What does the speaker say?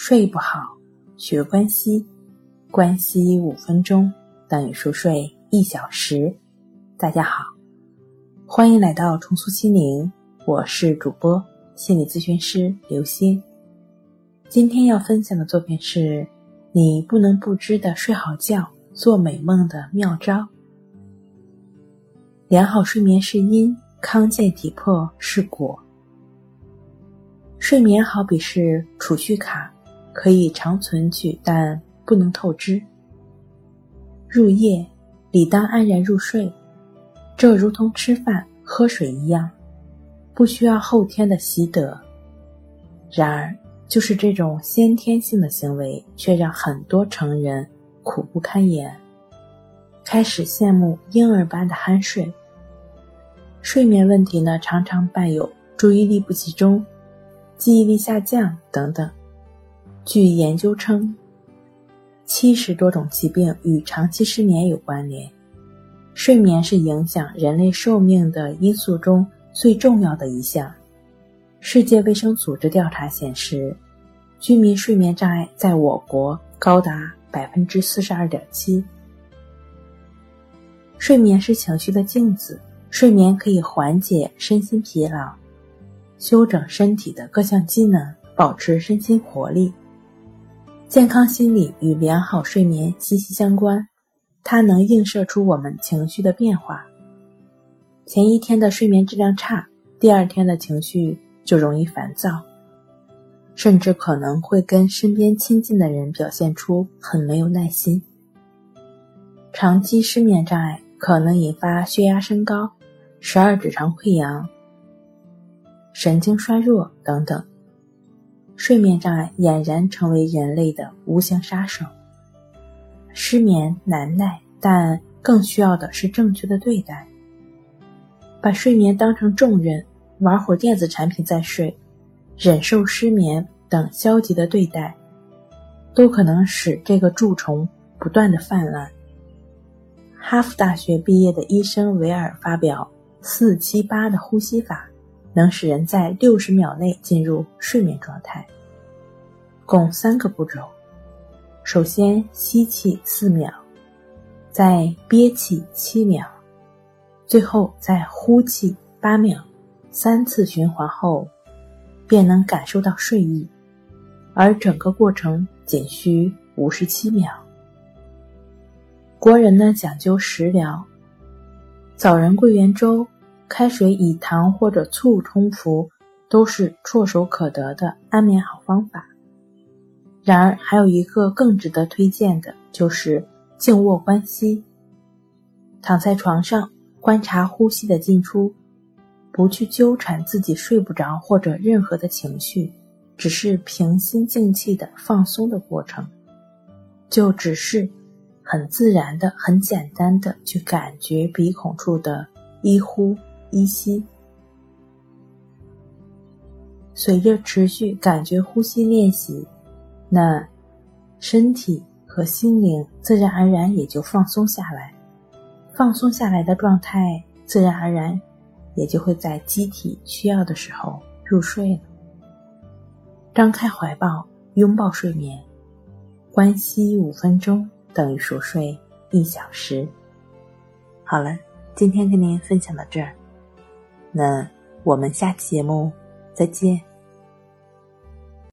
睡不好，学关西，关西五分钟等于熟睡一小时。大家好，欢迎来到重塑心灵，我是主播心理咨询师刘星。今天要分享的作品是你不能不知的睡好觉、做美梦的妙招。良好睡眠是因，康健体魄是果。睡眠好比是储蓄卡。可以长存取，但不能透支。入夜理当安然入睡，这如同吃饭喝水一样，不需要后天的习得。然而，就是这种先天性的行为，却让很多成人苦不堪言，开始羡慕婴儿般的酣睡。睡眠问题呢，常常伴有注意力不集中、记忆力下降等等。据研究称，七十多种疾病与长期失眠有关联。睡眠是影响人类寿命的因素中最重要的一项。世界卫生组织调查显示，居民睡眠障碍在我国高达百分之四十二点七。睡眠是情绪的镜子，睡眠可以缓解身心疲劳，修整身体的各项机能，保持身心活力。健康心理与良好睡眠息息相关，它能映射出我们情绪的变化。前一天的睡眠质量差，第二天的情绪就容易烦躁，甚至可能会跟身边亲近的人表现出很没有耐心。长期失眠障碍可能引发血压升高、十二指肠溃疡、神经衰弱等等。睡眠障碍俨然成为人类的无形杀手。失眠难耐，但更需要的是正确的对待。把睡眠当成重任，玩会电子产品再睡，忍受失眠等消极的对待，都可能使这个蛀虫不断的泛滥。哈佛大学毕业的医生维尔发表四七八的呼吸法。能使人在六十秒内进入睡眠状态，共三个步骤：首先吸气四秒，再憋气七秒，最后再呼气八秒。三次循环后，便能感受到睡意，而整个过程仅需五十七秒。国人呢讲究食疗，枣仁桂圆粥。开水以糖或者醋冲服，都是唾手可得的安眠好方法。然而，还有一个更值得推荐的，就是静卧观息。躺在床上，观察呼吸的进出，不去纠缠自己睡不着或者任何的情绪，只是平心静气的放松的过程，就只是很自然的、很简单的去感觉鼻孔处的一呼。依稀，随着持续感觉呼吸练习，那身体和心灵自然而然也就放松下来。放松下来的状态，自然而然也就会在机体需要的时候入睡了。张开怀抱，拥抱睡眠，关息五分钟等于熟睡一小时。好了，今天跟您分享到这儿。那我们下期节目再见。